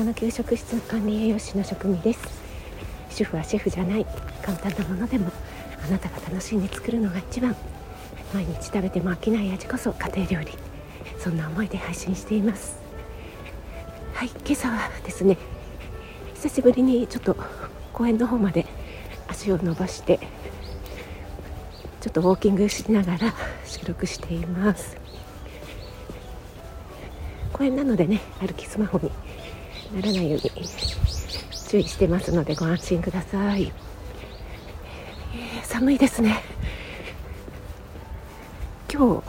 野の給食室管理栄養士の職味です。主婦はシェフじゃない。簡単なものでも。あなたが楽しんで作るのが一番毎日食べても飽きない味こそ家庭料理。そんな思いで配信しています。はい今朝はですね久しぶりにちょっと公園の方まで足を伸ばしてちょっとウォーキングしながら収録しています。公園なのでね歩きスマホにならないように注意してますのでご安心ください、えー、寒いですね。今日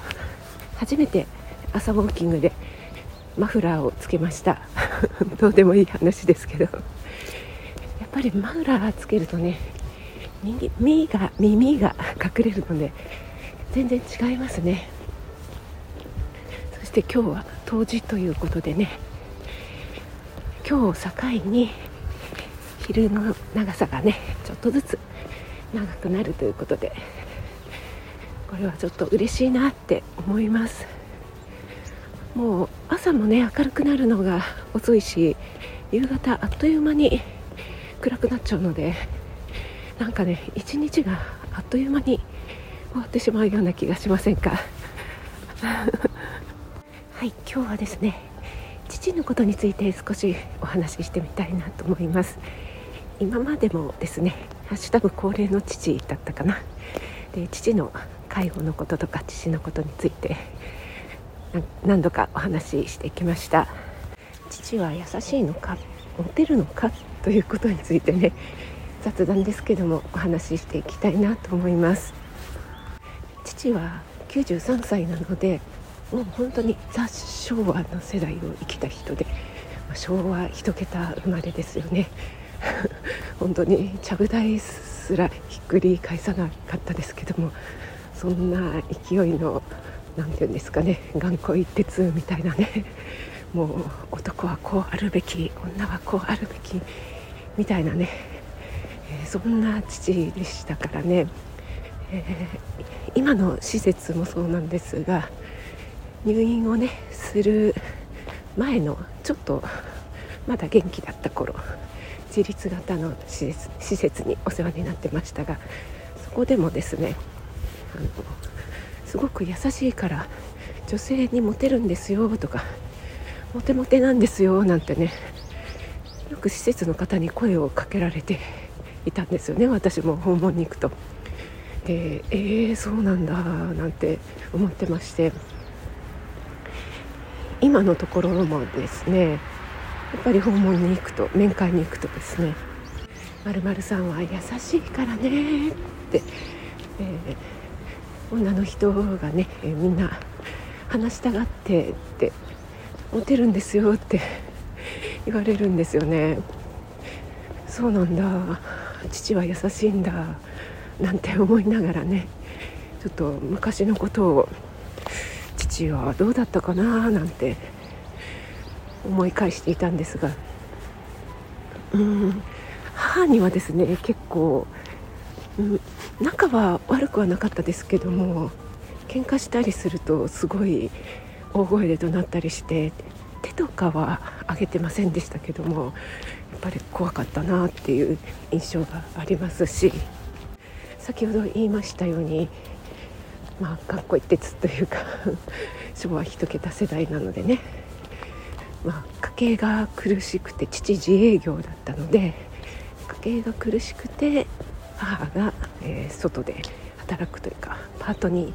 初めて朝ウォーキングでマフラーをつけました。どうでもいい話ですけど。やっぱりマフラーつけるとね耳が耳が隠れるので全然違いますね。そして今日は冬至ということでね今日を境に昼の長さがねちょっとずつ長くなるということでこれはちょっと嬉しいなって思います。もう朝もね明るくなるのが遅いし夕方あっという間に暗くなっちゃうのでなんかね一日があっという間に終わってしまうような気がしませんか？はい今日はですね父のことについて少しお話ししてみたいなと思います。今までもですねハッシュタグ高齢の父だったかな。で父の介護のこととか父のことについて何度かお話ししてきました。父は優しいのかモテるのかということについてね雑談ですけどもお話ししていきたいなと思います。父は93歳なのでもう本当にザ・昭和の世代を生きた人で昭和一桁生まれですよね。本当にちゃぶ台すらひっくり返さなかったですけどもそんな勢いの何て言うんですかね頑固一徹みたいなねもう男はこうあるべき女はこうあるべきみたいなねえー、そんな父でしたからね、えー、今の施設もそうなんですが入院をねする前のちょっとまだ元気だった頃自立型の施設施設にお世話になってましたがそこでもですねあのすごく優しいから女性にモテるんですよとかモテモテなんですよなんてねよく施設の方に声をかけられていたんですよね私も訪問に行くと。でえー、そうなんだなんて思ってまして今のところもですねやっぱり訪問に行くと面会に行くとですね「まるさんは優しいからね」って、えー、女の人がね、えー、みんな話したがってってモテるんですよって 言われるんですよね。そうなんだ父は優しいんだなんて思いながらねちょっと昔のことを父はどうだったかななんて思い返していたんですが。うん母にはですね結構、うん、仲は悪くはなかったですけども喧嘩したりするとすごい大声で怒鳴ったりして手とかは上げてませんでしたけどもやっぱり怖かったなっていう印象がありますし先ほど言いましたようにまあ学校一徹というか 昭和一桁世代なのでね、まあ、家計が苦しくて父自営業だったので家計が苦しくて母が、えー、外で働くというかパートに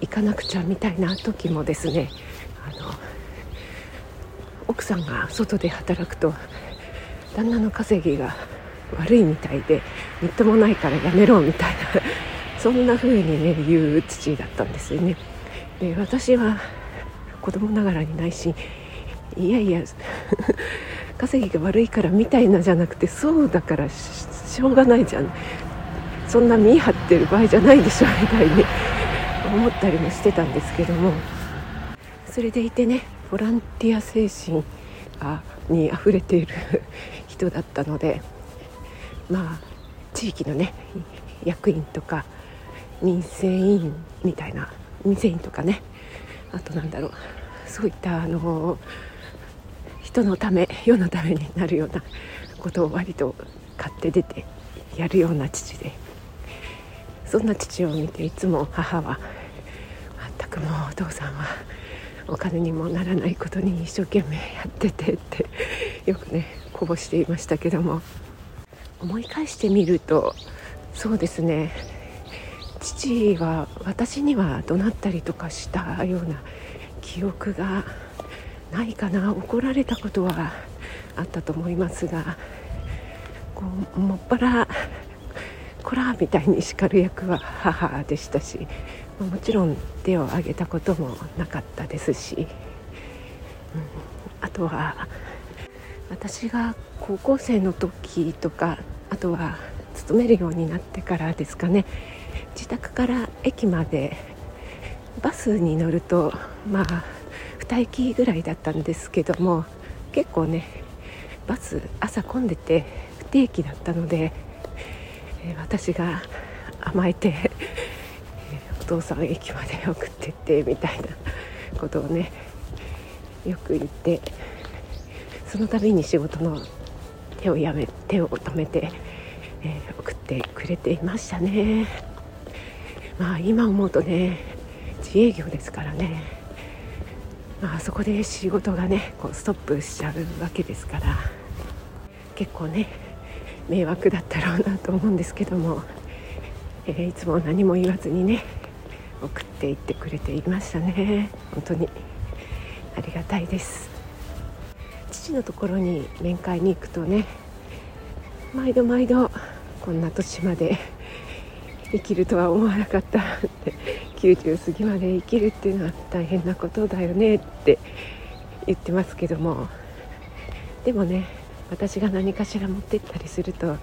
行かなくちゃみたいな時もですねあの奥さんが外で働くと旦那の稼ぎが悪いみたいでみっともないからやめろみたいなそんな風にね言う父だったんですよね。で私は子供ながらにないしいやいや 稼ぎが悪いからみたいなじゃなくてそうだからしょうがないじゃん。そんな見張ってる場合じゃないでしょみたいに 思ったりもしてたんですけども。それでいてねボランティア精神にあふれている人だったのでまあ地域のね役員とか民生委員みたいな民生委員とかね。あとなんだろう。そういったあの人のため世のためになるようなことを割と買って出てやるような父で。そんな父を見ていつも母は全くもうお父さんはお金にもならないことに一生懸命やっててってよくねこぼしていましたけども。思い返してみるとそうですね。父は私には怒鳴ったりとかしたような記憶がないかな怒られたことはあったと思いますがこうもっぱらこらみたいに叱る役は母でしたしもちろん手を挙げたこともなかったですし、うん、あとは私が高校生の時とかあとは勤めるようになってからですかね。自宅から駅までバスに乗るとまあ2駅ぐらいだったんですけども結構ねバス朝混んでて不定期だったので、え私が甘えてお父さん駅まで送ってってみたいなことをねよく言ってその度に仕事の手をやめ手を止めて、えー、送ってくれていましたね。まあ今思うとね自営業ですからね。まあそこで仕事がねこうストップしちゃうわけですから結構ね迷惑だったろうなと思うんですけども、えー、いつも何も言わずにね送っていってくれていましたね。本当にありがたいです。父のところに面会に行くとね毎度毎度こんな年まで生きるとは思わなかったって90過ぎまで生きるっていうのは大変なことだよねって言ってますけども。でもね私が何かしら持ってったりすると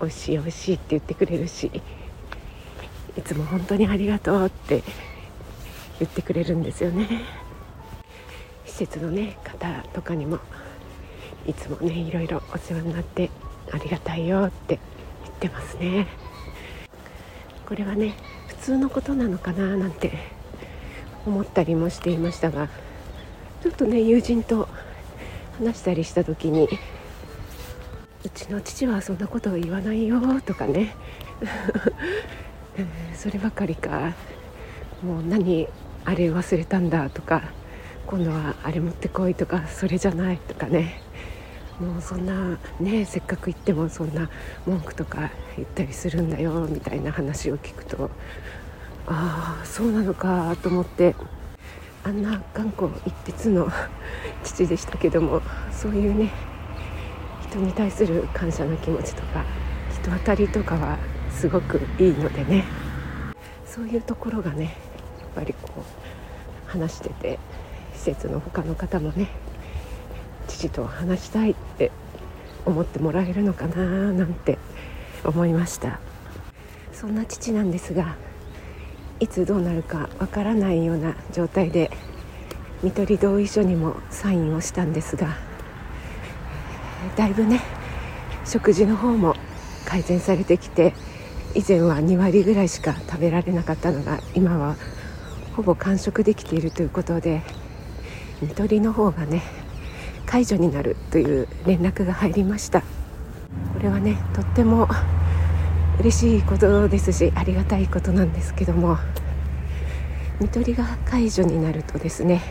美味しい美味しいって言ってくれるしいつも本当にありがとうって言ってくれるんですよね。施設のね方とかにもいつもねいろいろお世話になってありがたいよって言ってますね。これはね普通のことなのかななんて思ったりもしていましたがちょっとね友人と話したりした時にうちの父はそんなことを言わないよとかね そればかりかもう何あれ忘れたんだとか今度はあれ持ってこいとかそれじゃないとかね。もうそんなねせっかく行ってもそんな文句とか言ったりするんだよみたいな話を聞くとああそうなのかと思ってあんな頑固一筆の父でしたけどもそういうね人に対する感謝の気持ちとか人当たりとかはすごくいいのでねそういうところがねやっぱりこう話してて施設の他の方もねと話したいって思ってもらえるのかななんて思いました。そんな父なんですがいつどうなるかわからないような状態で看取り同意書にもサインをしたんですがだいぶね食事の方も改善されてきて以前は2割ぐらいしか食べられなかったのが今はほぼ完食できているということで看取りの方がね解除になるという連絡が入りました。これはねとっても嬉しいことですしありがたいことなんですけども看取りが解除になるとですね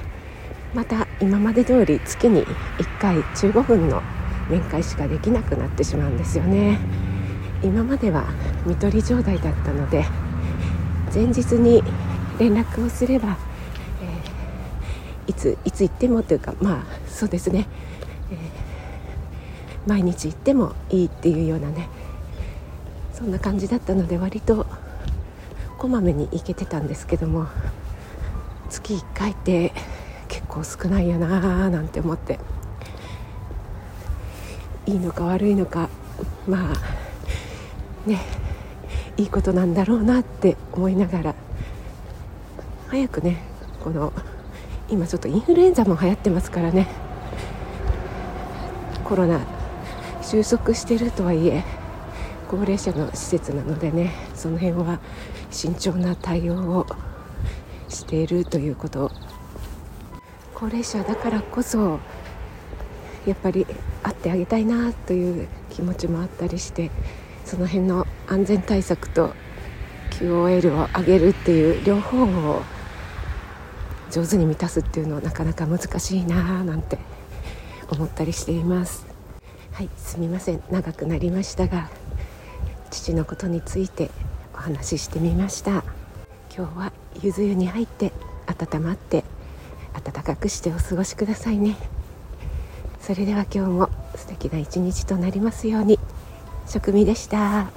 また今まで通り月に1回15分の面会しかできなくなってしまうんですよね。今までは看取り状態だったので前日に連絡をすれば、えー、いついつ行ってもというかまあそうですね、えー、毎日行ってもいいっていうようなねそんな感じだったので割とこまめに行けてたんですけども月1回って結構少ないよなーなんて思っていいのか悪いのかまあねいいことなんだろうなって思いながら早くねこの今ちょっとインフルエンザも流行ってますからね。コロナ収束してるとはいえ高齢者の施設なのでねその辺は慎重な対応をしているということ。高齢者だからこそやっぱり会ってあげたいなという気持ちもあったりしてその辺の安全対策と QOL を上げるっていう両方を上手に満たすっていうのはなかなか難しいななんて思ったりしています。はいすみません。長くなりましたが父のことについてお話ししてみました。今日はゆず湯に入って温まって暖かくしてお過ごしくださいね。それでは今日も素敵な一日となりますように。食味でした。